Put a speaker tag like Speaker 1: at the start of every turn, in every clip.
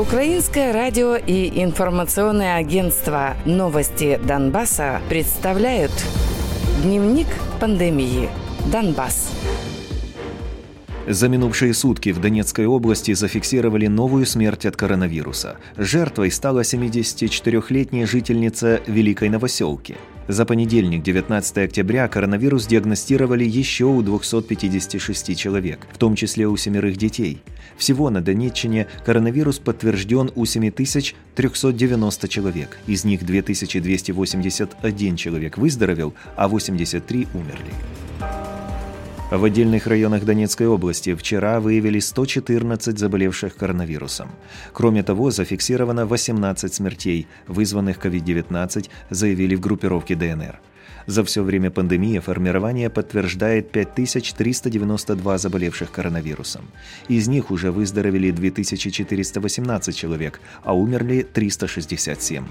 Speaker 1: Украинское радио и информационное агентство «Новости Донбасса» представляют Дневник пандемии. Донбасс.
Speaker 2: За минувшие сутки в Донецкой области зафиксировали новую смерть от коронавируса. Жертвой стала 74-летняя жительница Великой Новоселки. За понедельник, 19 октября, коронавирус диагностировали еще у 256 человек, в том числе у семерых детей. Всего на Донеччине коронавирус подтвержден у 7390 человек. Из них 2281 человек выздоровел, а 83 умерли. В отдельных районах Донецкой области вчера выявили 114 заболевших коронавирусом. Кроме того, зафиксировано 18 смертей, вызванных COVID-19, заявили в группировке ДНР. За все время пандемии формирование подтверждает 5392 заболевших коронавирусом. Из них уже выздоровели 2418 человек, а умерли 367.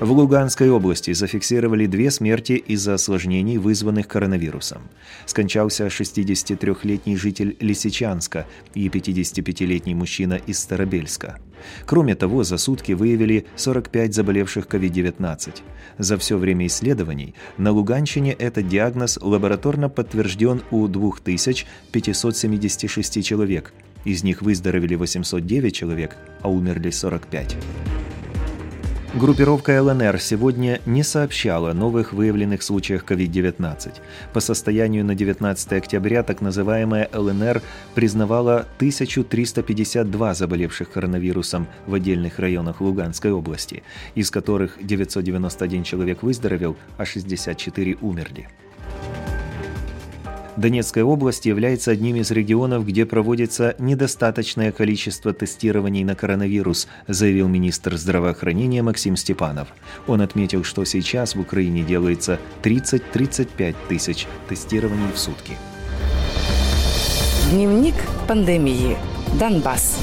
Speaker 2: В Луганской области зафиксировали две смерти из-за осложнений, вызванных коронавирусом. Скончался 63-летний житель Лисичанска и 55-летний мужчина из Старобельска. Кроме того, за сутки выявили 45 заболевших COVID-19. За все время исследований на Луганщине этот диагноз лабораторно подтвержден у 2576 человек. Из них выздоровели 809 человек, а умерли 45. Группировка ЛНР сегодня не сообщала о новых выявленных случаях COVID-19. По состоянию на 19 октября так называемая ЛНР признавала 1352 заболевших коронавирусом в отдельных районах Луганской области, из которых 991 человек выздоровел, а 64 умерли. Донецкая область является одним из регионов, где проводится недостаточное количество тестирований на коронавирус, заявил министр здравоохранения Максим Степанов. Он отметил, что сейчас в Украине делается 30-35 тысяч тестирований в сутки.
Speaker 1: Дневник пандемии. Донбасс.